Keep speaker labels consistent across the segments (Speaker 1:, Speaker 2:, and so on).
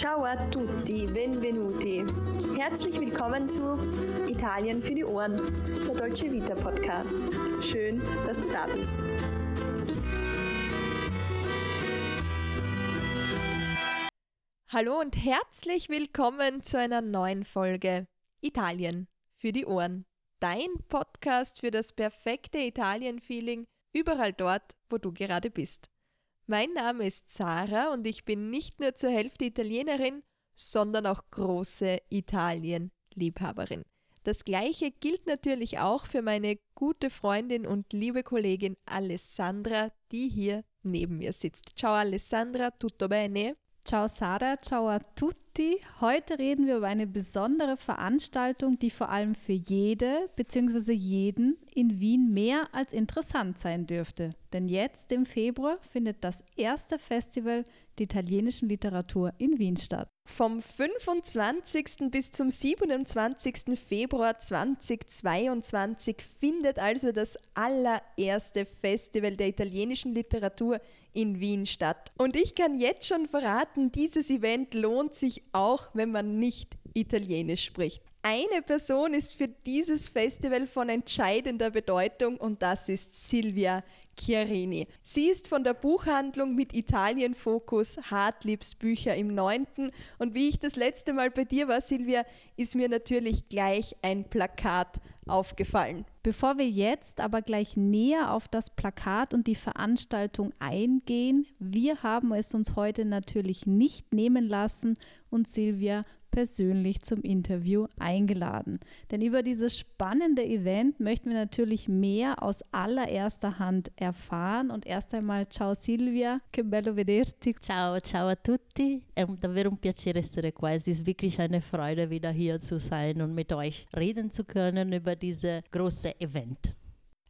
Speaker 1: Ciao a tutti, benvenuti. Herzlich willkommen zu Italien für die Ohren, der Dolce Vita Podcast. Schön, dass du da bist. Hallo und herzlich willkommen zu einer neuen Folge Italien für die Ohren. Dein Podcast für das perfekte Italien-Feeling überall dort, wo du gerade bist. Mein Name ist Sarah und ich bin nicht nur zur Hälfte Italienerin, sondern auch große Italien-Liebhaberin. Das gleiche gilt natürlich auch für meine gute Freundin und liebe Kollegin Alessandra, die hier neben mir sitzt. Ciao Alessandra, tutto bene?
Speaker 2: Ciao Sarah, ciao a tutti. Heute reden wir über eine besondere Veranstaltung, die vor allem für jede bzw. jeden in Wien mehr als interessant sein dürfte. Denn jetzt im Februar findet das erste Festival der italienischen Literatur in Wien statt.
Speaker 1: Vom 25. bis zum 27. Februar 2022 findet also das allererste Festival der italienischen Literatur in Wien statt. Und ich kann jetzt schon verraten, dieses Event lohnt sich auch, wenn man nicht Italienisch spricht. Eine Person ist für dieses Festival von entscheidender Bedeutung und das ist Silvia Chiarini. Sie ist von der Buchhandlung mit Italien-Fokus Hartliebs Bücher im 9. Und wie ich das letzte Mal bei dir war, Silvia, ist mir natürlich gleich ein Plakat aufgefallen.
Speaker 2: Bevor wir jetzt aber gleich näher auf das Plakat und die Veranstaltung eingehen, wir haben es uns heute natürlich nicht nehmen lassen, und Silvia persönlich zum Interview eingeladen. Denn über dieses spannende Event möchten wir natürlich mehr aus allererster Hand erfahren. Und erst einmal, ciao Silvia, che bello vederti.
Speaker 3: Ciao, ciao a tutti. È davvero un piacere essere qua. Es ist wirklich eine Freude, wieder hier zu sein und mit euch reden zu können über dieses große Event.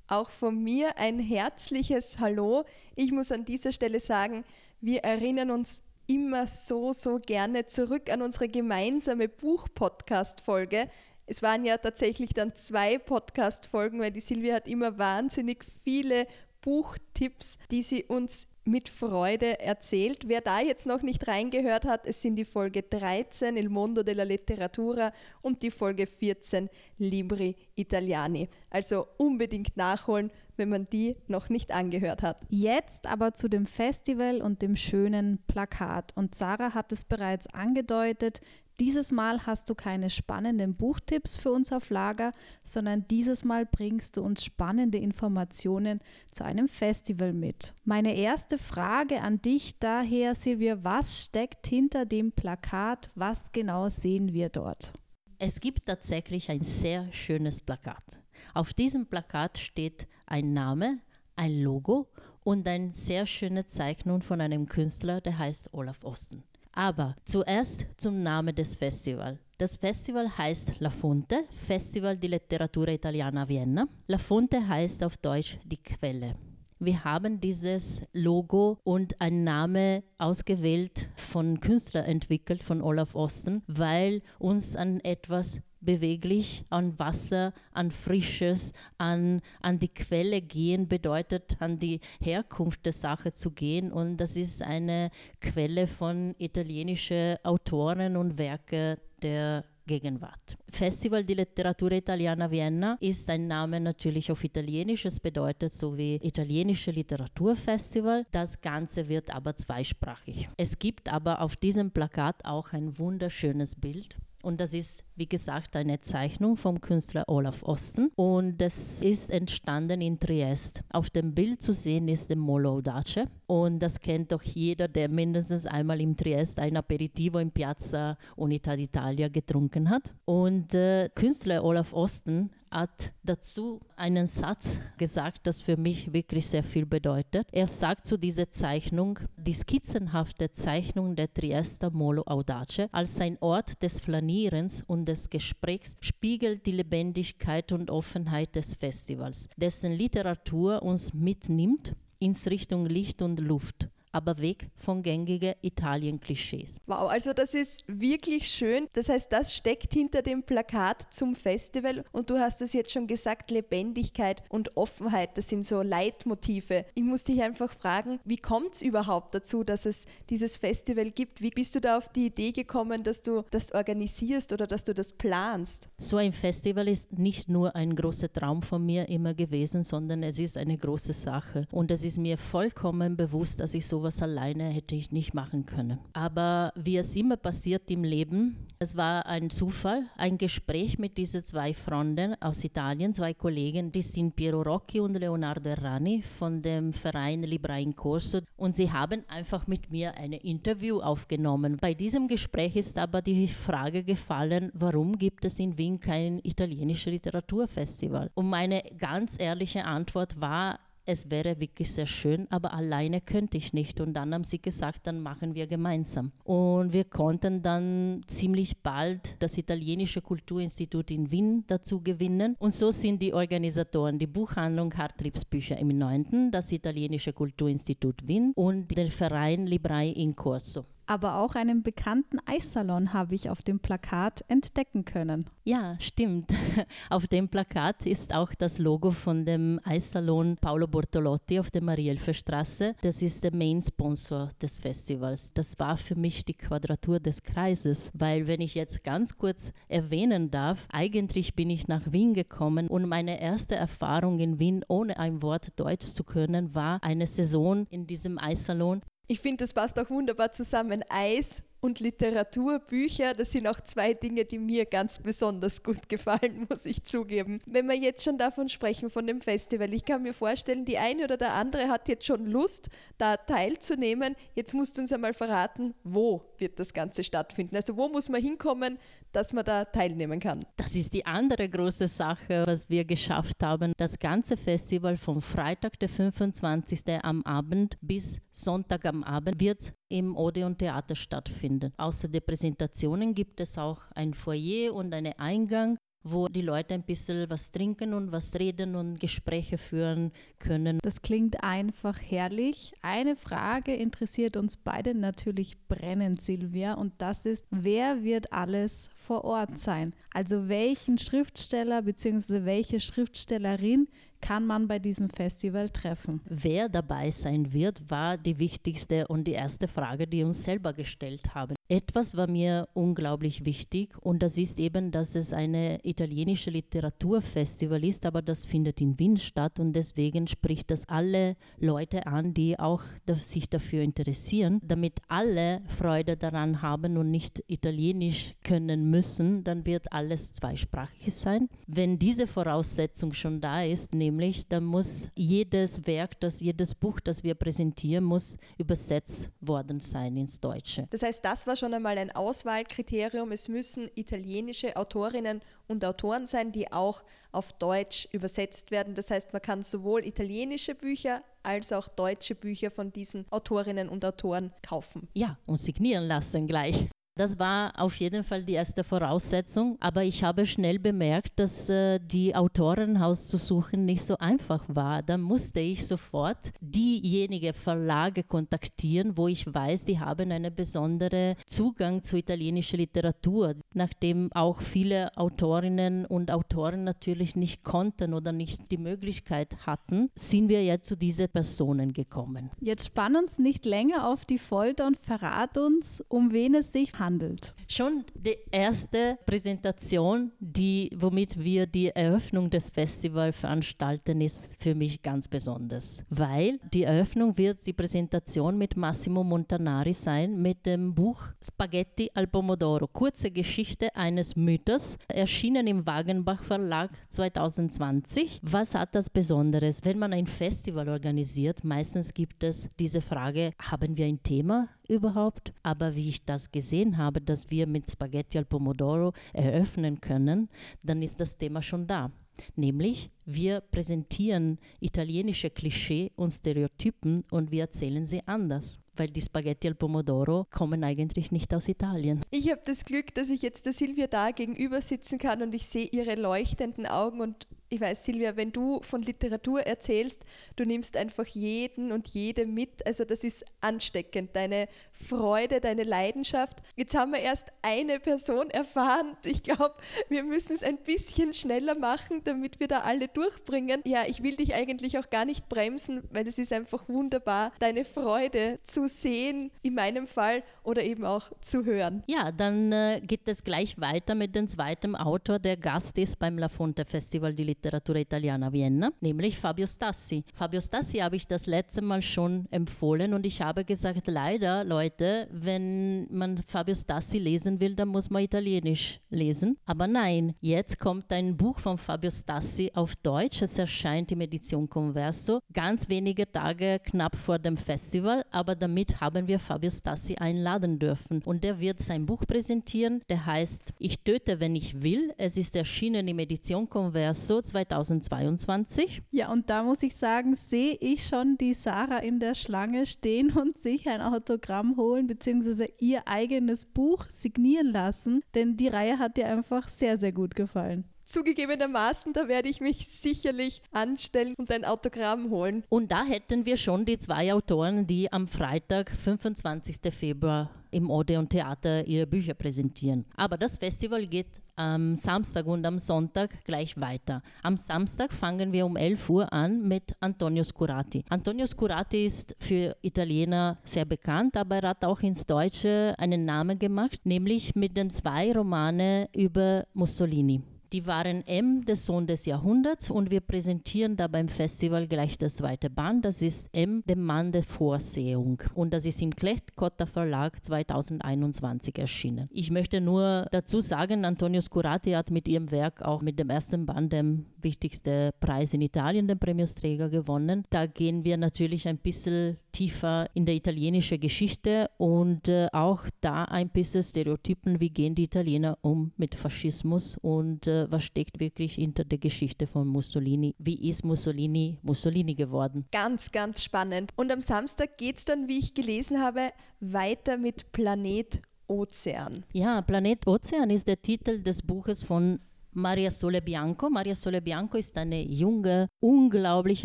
Speaker 1: Auch von mir ein herzliches Hallo. Ich muss an dieser Stelle sagen, wir erinnern uns immer so, so gerne zurück an unsere gemeinsame Buch-Podcast-Folge. Es waren ja tatsächlich dann zwei Podcast-Folgen, weil die Silvia hat immer wahnsinnig viele Buchtipps, die sie uns mit Freude erzählt. Wer da jetzt noch nicht reingehört hat, es sind die Folge 13 Il Mondo della Letteratura und die Folge 14 Libri Italiani. Also unbedingt nachholen, wenn man die noch nicht angehört hat.
Speaker 2: Jetzt aber zu dem Festival und dem schönen Plakat. Und Sarah hat es bereits angedeutet, dieses Mal hast du keine spannenden Buchtipps für uns auf Lager, sondern dieses Mal bringst du uns spannende Informationen zu einem Festival mit. Meine erste Frage an dich daher, Silvia, was steckt hinter dem Plakat? Was genau sehen wir dort?
Speaker 3: Es gibt tatsächlich ein sehr schönes Plakat. Auf diesem Plakat steht ein Name, ein Logo und eine sehr schöne Zeichnung von einem Künstler, der heißt Olaf Osten. Aber zuerst zum Namen des Festivals. Das Festival heißt La Fonte, Festival di Letteratura Italiana Vienna. La Fonte heißt auf Deutsch die Quelle. Wir haben dieses Logo und einen Namen ausgewählt von Künstler entwickelt, von Olaf Osten, weil uns an etwas beweglich an Wasser, an Frisches, an, an die Quelle gehen bedeutet, an die Herkunft der Sache zu gehen. Und das ist eine Quelle von italienischen Autoren und Werke der Gegenwart. Festival di Letteratura Italiana Vienna ist ein Name natürlich auf Italienisch. Es bedeutet so wie Italienische Literaturfestival. Das Ganze wird aber zweisprachig. Es gibt aber auf diesem Plakat auch ein wunderschönes Bild und das ist, wie gesagt, eine Zeichnung vom Künstler Olaf Osten. Und das ist entstanden in Triest. Auf dem Bild zu sehen ist der Molo Audace. Und das kennt doch jeder, der mindestens einmal im Triest ein Aperitivo in Piazza Unità d'Italia getrunken hat. Und äh, Künstler Olaf Osten hat dazu einen Satz gesagt, das für mich wirklich sehr viel bedeutet. Er sagt zu dieser Zeichnung, die skizzenhafte Zeichnung der Triester Molo Audace als ein Ort des Flanierens und des Gesprächs spiegelt die Lebendigkeit und Offenheit des Festivals, dessen Literatur uns mitnimmt ins Richtung Licht und Luft aber weg von gängigen Italien-Klischees.
Speaker 1: Wow, also das ist wirklich schön. Das heißt, das steckt hinter dem Plakat zum Festival und du hast es jetzt schon gesagt, Lebendigkeit und Offenheit, das sind so Leitmotive. Ich muss dich einfach fragen, wie kommt es überhaupt dazu, dass es dieses Festival gibt? Wie bist du da auf die Idee gekommen, dass du das organisierst oder dass du das planst?
Speaker 3: So ein Festival ist nicht nur ein großer Traum von mir immer gewesen, sondern es ist eine große Sache. Und es ist mir vollkommen bewusst, dass ich sowas alleine hätte ich nicht machen können. Aber wie es immer passiert im Leben, es war ein Zufall, ein Gespräch mit diesen zwei Freunden aus Italien, zwei Kollegen, die sind Piero Rocchi und Leonardo Errani von dem Verein Libra in Corso und sie haben einfach mit mir ein Interview aufgenommen. Bei diesem Gespräch ist aber die Frage gefallen, warum gibt es in Wien kein italienisches Literaturfestival? Und meine ganz ehrliche Antwort war, es wäre wirklich sehr schön, aber alleine könnte ich nicht. Und dann haben sie gesagt, dann machen wir gemeinsam. Und wir konnten dann ziemlich bald das Italienische Kulturinstitut in Wien dazu gewinnen. Und so sind die Organisatoren die Buchhandlung Hartriebsbücher im 9., das Italienische Kulturinstitut Wien und der Verein Librai in Corso
Speaker 2: aber auch einen bekannten Eissalon habe ich auf dem Plakat entdecken können.
Speaker 3: Ja, stimmt. Auf dem Plakat ist auch das Logo von dem Eissalon Paolo Bortolotti auf der Marielfer-Straße. Das ist der Main-Sponsor des Festivals. Das war für mich die Quadratur des Kreises, weil wenn ich jetzt ganz kurz erwähnen darf, eigentlich bin ich nach Wien gekommen und meine erste Erfahrung in Wien, ohne ein Wort Deutsch zu können, war eine Saison in diesem Eissalon
Speaker 1: ich finde, das passt auch wunderbar zusammen. Eis und Literatur, Bücher, das sind auch zwei Dinge, die mir ganz besonders gut gefallen, muss ich zugeben. Wenn wir jetzt schon davon sprechen, von dem Festival, ich kann mir vorstellen, die eine oder der andere hat jetzt schon Lust, da teilzunehmen. Jetzt musst du uns einmal verraten, wo wird das Ganze stattfinden? Also wo muss man hinkommen, dass man da teilnehmen kann.
Speaker 3: Das ist die andere große Sache, was wir geschafft haben. Das ganze Festival vom Freitag, der 25. am Abend bis Sonntag am Abend wird im Odeon Theater stattfinden. Außer der Präsentationen gibt es auch ein Foyer und einen Eingang wo die Leute ein bisschen was trinken und was reden und Gespräche führen können.
Speaker 2: Das klingt einfach herrlich. Eine Frage interessiert uns beide natürlich brennend, Silvia, und das ist, wer wird alles vor Ort sein? Also welchen Schriftsteller bzw. welche Schriftstellerin kann man bei diesem Festival treffen?
Speaker 3: Wer dabei sein wird, war die wichtigste und die erste Frage, die uns selber gestellt haben. Etwas war mir unglaublich wichtig und das ist eben, dass es eine italienische Literaturfestival ist, aber das findet in Wien statt und deswegen spricht das alle Leute an, die auch sich dafür interessieren, damit alle Freude daran haben und nicht Italienisch können müssen, dann wird alles zweisprachig sein. Wenn diese Voraussetzung schon da ist, nämlich dann muss jedes Werk, das jedes Buch, das wir präsentieren, muss übersetzt worden sein ins Deutsche.
Speaker 1: Das heißt, das war schon einmal ein Auswahlkriterium. Es müssen italienische Autorinnen und Autoren sein, die auch auf Deutsch übersetzt werden. Das heißt, man kann sowohl italienische Bücher als auch deutsche Bücher von diesen Autorinnen und Autoren kaufen.
Speaker 3: Ja, und signieren lassen gleich. Das war auf jeden Fall die erste Voraussetzung, aber ich habe schnell bemerkt, dass äh, die Autorenhaus zu suchen nicht so einfach war. Da musste ich sofort diejenige Verlage kontaktieren, wo ich weiß, die haben einen besonderen Zugang zu italienischer Literatur. Nachdem auch viele Autorinnen und Autoren natürlich nicht konnten oder nicht die Möglichkeit hatten, sind wir ja zu diesen Personen gekommen.
Speaker 2: Jetzt spann uns nicht länger auf die Folter und verrat uns, um wen es sich handelt handelt.
Speaker 3: Schon die erste Präsentation, die, womit wir die Eröffnung des Festivals veranstalten, ist für mich ganz besonders, weil die Eröffnung wird die Präsentation mit Massimo Montanari sein, mit dem Buch Spaghetti al Pomodoro, kurze Geschichte eines Mythos, erschienen im Wagenbach Verlag 2020. Was hat das Besonderes? Wenn man ein Festival organisiert, meistens gibt es diese Frage, haben wir ein Thema? Überhaupt. Aber wie ich das gesehen habe, dass wir mit Spaghetti al Pomodoro eröffnen können, dann ist das Thema schon da. Nämlich, wir präsentieren italienische Klischee und Stereotypen und wir erzählen sie anders weil die Spaghetti al Pomodoro kommen eigentlich nicht aus Italien.
Speaker 1: Ich habe das Glück, dass ich jetzt der Silvia da gegenüber sitzen kann und ich sehe ihre leuchtenden Augen und ich weiß, Silvia, wenn du von Literatur erzählst, du nimmst einfach jeden und jede mit. Also das ist ansteckend, deine Freude, deine Leidenschaft. Jetzt haben wir erst eine Person erfahren. Ich glaube, wir müssen es ein bisschen schneller machen, damit wir da alle durchbringen. Ja, ich will dich eigentlich auch gar nicht bremsen, weil es ist einfach wunderbar, deine Freude zu sehen, in meinem Fall, oder eben auch zu hören.
Speaker 3: Ja, dann äh, geht es gleich weiter mit dem zweiten Autor, der Gast ist beim La Fonte Festival di Literatura Italiana Vienna, nämlich Fabio Stassi. Fabio Stassi habe ich das letzte Mal schon empfohlen und ich habe gesagt, leider Leute, wenn man Fabio Stassi lesen will, dann muss man Italienisch lesen. Aber nein, jetzt kommt ein Buch von Fabio Stassi auf Deutsch. Es erscheint im Edition Converso, ganz wenige Tage knapp vor dem Festival, aber damit haben wir Fabio Stassi einladen dürfen. Und er wird sein Buch präsentieren, der heißt Ich töte, wenn ich will. Es ist erschienen im Edition Converso 2022.
Speaker 2: Ja, und da muss ich sagen, sehe ich schon die Sarah in der Schlange stehen und sich ein Autogramm holen, beziehungsweise ihr eigenes Buch signieren lassen, denn die Reihe hat dir einfach sehr, sehr gut gefallen
Speaker 1: zugegebenermaßen, da werde ich mich sicherlich anstellen und ein Autogramm holen.
Speaker 3: Und da hätten wir schon die zwei Autoren, die am Freitag, 25. Februar im Odeon Theater ihre Bücher präsentieren. Aber das Festival geht am Samstag und am Sonntag gleich weiter. Am Samstag fangen wir um 11 Uhr an mit Antonio Scurati. Antonio Scurati ist für Italiener sehr bekannt, aber er hat auch ins Deutsche einen Namen gemacht, nämlich mit den zwei Romanen über Mussolini. Die waren M, der Sohn des Jahrhunderts, und wir präsentieren da beim Festival gleich das zweite Band. Das ist M, der Mann der Vorsehung. Und das ist im Klecht-Cotta Verlag 2021 erschienen. Ich möchte nur dazu sagen, Antonio Scurati hat mit ihrem Werk auch mit dem ersten Band den wichtigsten Preis in Italien, den Premiosträger, gewonnen. Da gehen wir natürlich ein bisschen tiefer in der italienischen Geschichte und äh, auch da ein bisschen Stereotypen, wie gehen die Italiener um mit Faschismus und äh, was steckt wirklich hinter der Geschichte von Mussolini. Wie ist Mussolini Mussolini geworden?
Speaker 1: Ganz, ganz spannend. Und am Samstag geht es dann, wie ich gelesen habe, weiter mit Planet Ozean.
Speaker 3: Ja, Planet Ozean ist der Titel des Buches von Maria Sole Bianco. Maria Sole Bianco ist eine junge, unglaublich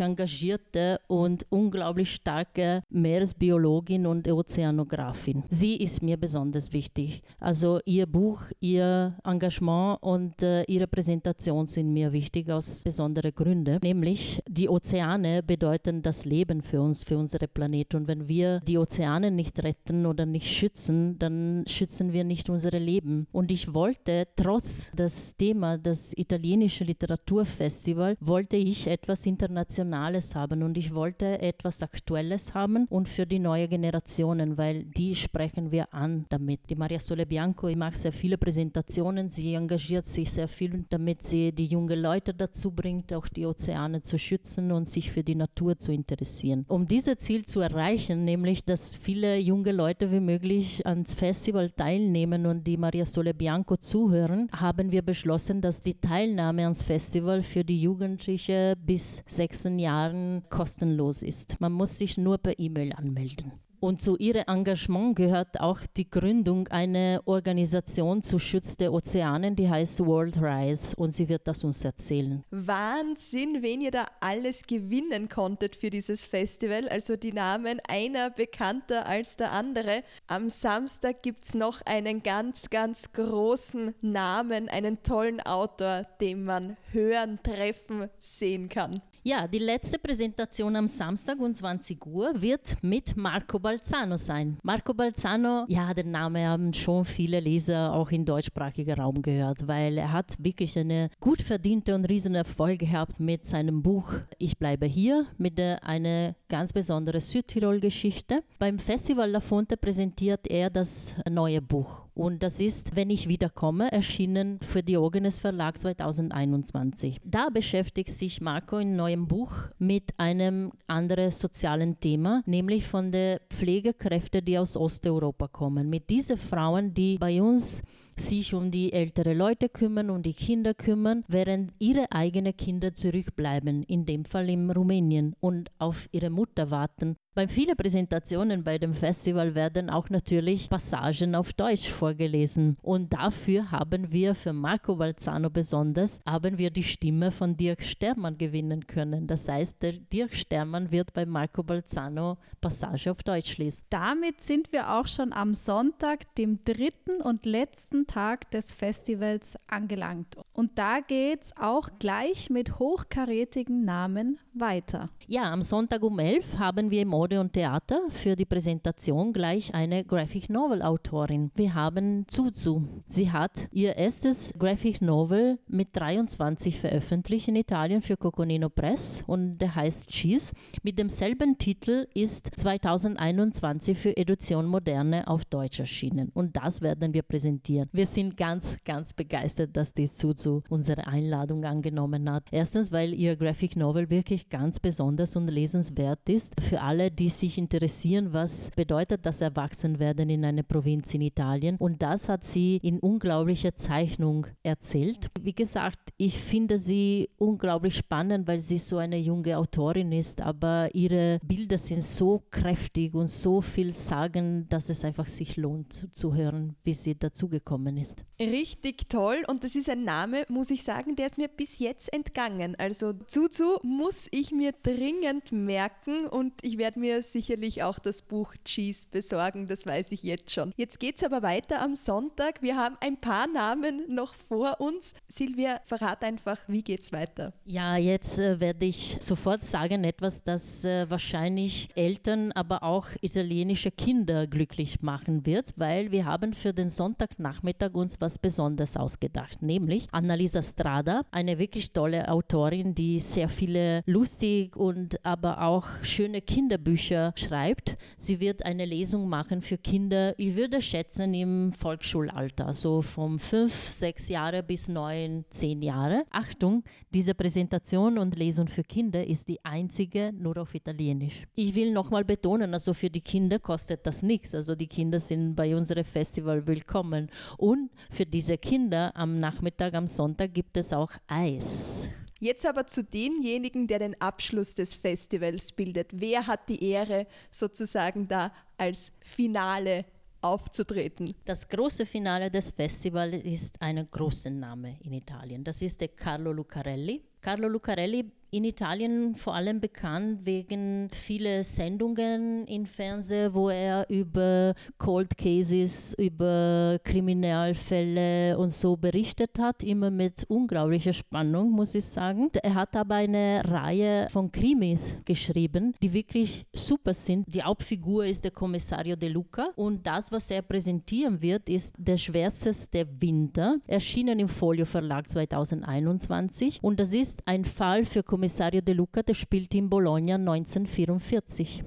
Speaker 3: engagierte und unglaublich starke Meeresbiologin und Ozeanografin. Sie ist mir besonders wichtig. Also ihr Buch, ihr Engagement und äh, ihre Präsentation sind mir wichtig aus besonderen Gründen. Nämlich die Ozeane bedeuten das Leben für uns, für unsere Planeten. Und wenn wir die Ozeane nicht retten oder nicht schützen, dann schützen wir nicht unser Leben. Und ich wollte trotz des Das italienische Literaturfestival, wollte ich etwas Internationales haben und ich wollte etwas Aktuelles haben und für die neue Generationen, weil die sprechen wir an damit. Die Maria Sole Bianco macht sehr viele Präsentationen, sie engagiert sich sehr viel, damit sie die jungen Leute dazu bringt, auch die Ozeane zu schützen und sich für die Natur zu interessieren. Um dieses Ziel zu erreichen, nämlich dass viele junge Leute wie möglich ans Festival teilnehmen und die Maria Sole Bianco zuhören, haben wir beschlossen, dass die Teilnahme ans Festival für die Jugendlichen bis 16 Jahren kostenlos ist. Man muss sich nur per E-Mail anmelden. Und zu ihrem Engagement gehört auch die Gründung einer Organisation zu Schutz der Ozeanen, die heißt World Rise. Und sie wird das uns erzählen.
Speaker 1: Wahnsinn, wen ihr da alles gewinnen konntet für dieses Festival. Also die Namen einer bekannter als der andere. Am Samstag gibt es noch einen ganz, ganz großen Namen, einen tollen Autor, den man hören, treffen, sehen kann.
Speaker 3: Ja, die letzte Präsentation am Samstag um 20 Uhr wird mit Marco Balzano sein. Marco Balzano, ja, den Namen haben schon viele Leser auch im deutschsprachigen Raum gehört, weil er hat wirklich eine gut verdiente und riesen Erfolg gehabt mit seinem Buch Ich bleibe hier, mit einer ganz besonderen Südtirol-Geschichte. Beim Festival La Fonte präsentiert er das neue Buch und das ist Wenn ich wiederkomme, erschienen für Diogenes Verlag 2021. Da beschäftigt sich Marco in neuem Buch mit einem anderen sozialen Thema, nämlich von den Pflegekräften, die aus Osteuropa kommen. Mit diesen Frauen, die bei uns sich um die ältere Leute kümmern, um die Kinder kümmern, während ihre eigenen Kinder zurückbleiben, in dem Fall in Rumänien, und auf ihre Mutter warten. Bei vielen Präsentationen bei dem Festival werden auch natürlich Passagen auf Deutsch vorgelesen. Und dafür haben wir für Marco Balzano besonders, haben wir die Stimme von Dirk Stermann gewinnen können. Das heißt, der Dirk Stermann wird bei Marco Balzano Passage auf Deutsch lesen.
Speaker 2: Damit sind wir auch schon am Sonntag, dem dritten und letzten Tag des Festivals angelangt. Und da geht es auch gleich mit hochkarätigen Namen weiter.
Speaker 3: Ja, am Sonntag um 11 haben wir Mode und Theater für die Präsentation gleich eine Graphic Novel Autorin. Wir haben Zuzu. Sie hat ihr erstes Graphic Novel mit 23 veröffentlicht in Italien für Coconino Press und der heißt Cheese. Mit demselben Titel ist 2021 für Edition Moderne auf Deutsch erschienen und das werden wir präsentieren. Wir sind ganz, ganz begeistert, dass die Zuzu unsere Einladung angenommen hat. Erstens, weil ihr Graphic Novel wirklich ganz besonders und lesenswert ist für alle, die sich interessieren, was bedeutet das Erwachsenwerden in einer Provinz in Italien. Und das hat sie in unglaublicher Zeichnung erzählt. Wie gesagt, ich finde sie unglaublich spannend, weil sie so eine junge Autorin ist, aber ihre Bilder sind so kräftig und so viel sagen, dass es einfach sich lohnt zu hören, wie sie dazugekommen ist.
Speaker 1: Richtig toll und das ist ein Name, muss ich sagen, der ist mir bis jetzt entgangen. Also Zuzu muss ich mir dringend merken und ich werde mir sicherlich auch das Buch Cheese besorgen, das weiß ich jetzt schon. Jetzt geht es aber weiter am Sonntag. Wir haben ein paar Namen noch vor uns. Silvia, verrat einfach, wie geht's weiter?
Speaker 3: Ja, jetzt äh, werde ich sofort sagen, etwas, das äh, wahrscheinlich Eltern, aber auch italienische Kinder glücklich machen wird, weil wir haben für den Sonntagnachmittag uns was Besonderes ausgedacht, nämlich Annalisa Strada, eine wirklich tolle Autorin, die sehr viele lustig und aber auch schöne Kinderbücher Bücher schreibt. Sie wird eine Lesung machen für Kinder, ich würde schätzen, im Volksschulalter, so von fünf, sechs Jahre bis neun, zehn Jahre. Achtung, diese Präsentation und Lesung für Kinder ist die einzige nur auf Italienisch. Ich will nochmal betonen, also für die Kinder kostet das nichts. Also die Kinder sind bei unserem Festival willkommen. Und für diese Kinder am Nachmittag, am Sonntag gibt es auch Eis.
Speaker 1: Jetzt aber zu denjenigen, der den Abschluss des Festivals bildet. Wer hat die Ehre, sozusagen da als Finale aufzutreten?
Speaker 3: Das große Finale des Festivals ist ein großer Name in Italien. Das ist der Carlo Lucarelli. Carlo Lucarelli in Italien vor allem bekannt wegen vieler Sendungen im Fernsehen, wo er über Cold Cases, über Kriminalfälle und so berichtet hat, immer mit unglaublicher Spannung, muss ich sagen. Er hat aber eine Reihe von Krimis geschrieben, die wirklich super sind. Die Hauptfigur ist der Kommissario De Luca und das, was er präsentieren wird, ist der schwärzeste Winter, erschienen im Folio Verlag 2021 und das ist ein Fall für Kommissario Kommissario De Luca, der spielt in Bologna 1944.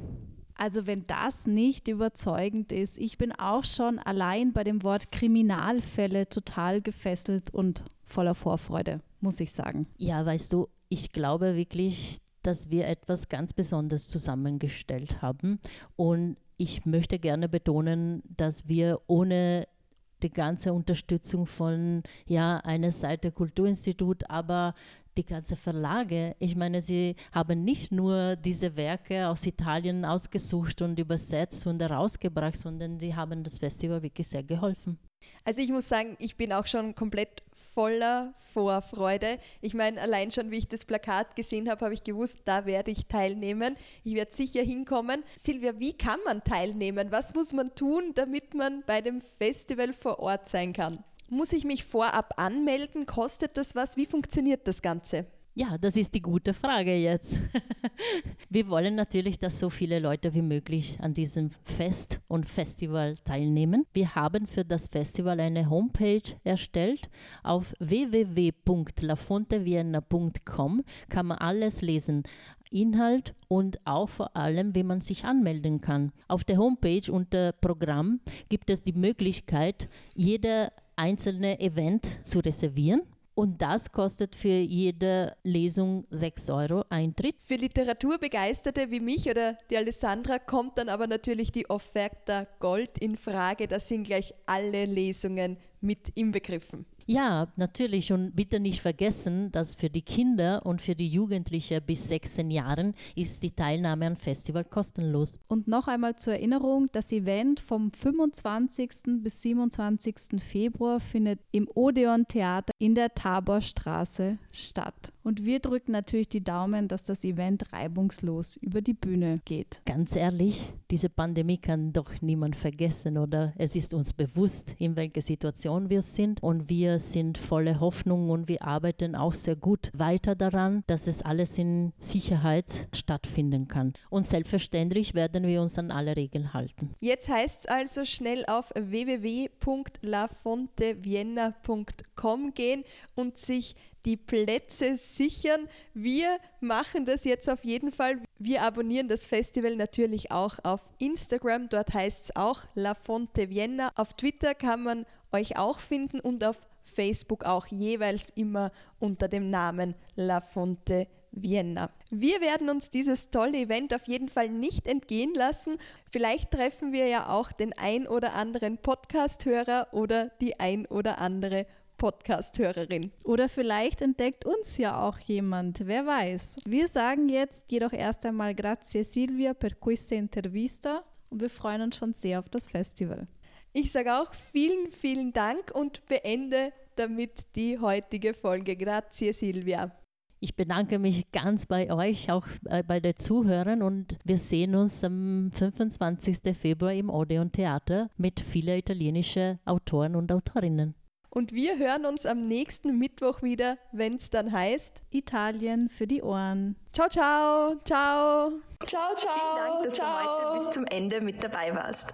Speaker 2: Also wenn das nicht überzeugend ist, ich bin auch schon allein bei dem Wort Kriminalfälle total gefesselt und voller Vorfreude, muss ich sagen.
Speaker 3: Ja, weißt du, ich glaube wirklich, dass wir etwas ganz Besonderes zusammengestellt haben und ich möchte gerne betonen, dass wir ohne die ganze Unterstützung von ja einer Seite Kulturinstitut, aber die ganze Verlage. Ich meine, sie haben nicht nur diese Werke aus Italien ausgesucht und übersetzt und herausgebracht, sondern sie haben das Festival wirklich sehr geholfen.
Speaker 1: Also ich muss sagen, ich bin auch schon komplett voller Vorfreude. Ich meine, allein schon, wie ich das Plakat gesehen habe, habe ich gewusst, da werde ich teilnehmen. Ich werde sicher hinkommen. Silvia, wie kann man teilnehmen? Was muss man tun, damit man bei dem Festival vor Ort sein kann? Muss ich mich vorab anmelden? Kostet das was? Wie funktioniert das Ganze?
Speaker 3: Ja, das ist die gute Frage jetzt. Wir wollen natürlich, dass so viele Leute wie möglich an diesem Fest und Festival teilnehmen. Wir haben für das Festival eine Homepage erstellt. Auf www.lafontevienna.com kann man alles lesen. Inhalt und auch vor allem, wie man sich anmelden kann. Auf der Homepage unter Programm gibt es die Möglichkeit, jeder einzelne Event zu reservieren. Und das kostet für jede Lesung 6 Euro Eintritt.
Speaker 1: Für Literaturbegeisterte wie mich oder die Alessandra kommt dann aber natürlich die Offerta Gold in Frage. Da sind gleich alle Lesungen mit inbegriffen.
Speaker 3: Ja, natürlich. Und bitte nicht vergessen, dass für die Kinder und für die Jugendlichen bis 16 Jahren ist die Teilnahme am Festival kostenlos.
Speaker 2: Und noch einmal zur Erinnerung, das Event vom 25. bis 27. Februar findet im Odeon Theater in der Taborstraße statt. Und wir drücken natürlich die Daumen, dass das Event reibungslos über die Bühne geht.
Speaker 3: Ganz ehrlich, diese Pandemie kann doch niemand vergessen oder es ist uns bewusst, in welcher Situation wir sind und wir sind voller Hoffnung und wir arbeiten auch sehr gut weiter daran, dass es alles in Sicherheit stattfinden kann. Und selbstverständlich werden wir uns an alle Regeln halten.
Speaker 1: Jetzt heißt es also schnell auf www.lafontevienna.com gehen und sich die Plätze sichern. Wir machen das jetzt auf jeden Fall. Wir abonnieren das Festival natürlich auch auf Instagram. Dort heißt es auch La Fonte Vienna. Auf Twitter kann man euch auch finden und auf Facebook auch jeweils immer unter dem Namen La Fonte Vienna. Wir werden uns dieses tolle Event auf jeden Fall nicht entgehen lassen. Vielleicht treffen wir ja auch den ein oder anderen Podcast-Hörer oder die ein oder andere Podcast-Hörerin.
Speaker 2: Oder vielleicht entdeckt uns ja auch jemand, wer weiß. Wir sagen jetzt jedoch erst einmal grazie Silvia per questa intervista und wir freuen uns schon sehr auf das Festival.
Speaker 1: Ich sage auch vielen, vielen Dank und beende damit die heutige Folge. Grazie Silvia.
Speaker 3: Ich bedanke mich ganz bei euch, auch bei den Zuhörern und wir sehen uns am 25. Februar im Odeon Theater mit vielen italienischen Autoren und Autorinnen.
Speaker 1: Und wir hören uns am nächsten Mittwoch wieder, wenn es dann heißt
Speaker 2: Italien für die Ohren.
Speaker 1: Ciao, ciao, ciao.
Speaker 4: Ciao, ciao. Vielen Dank, dass ciao. du heute bis zum Ende mit dabei warst.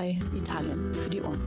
Speaker 5: Italien für die Ohren.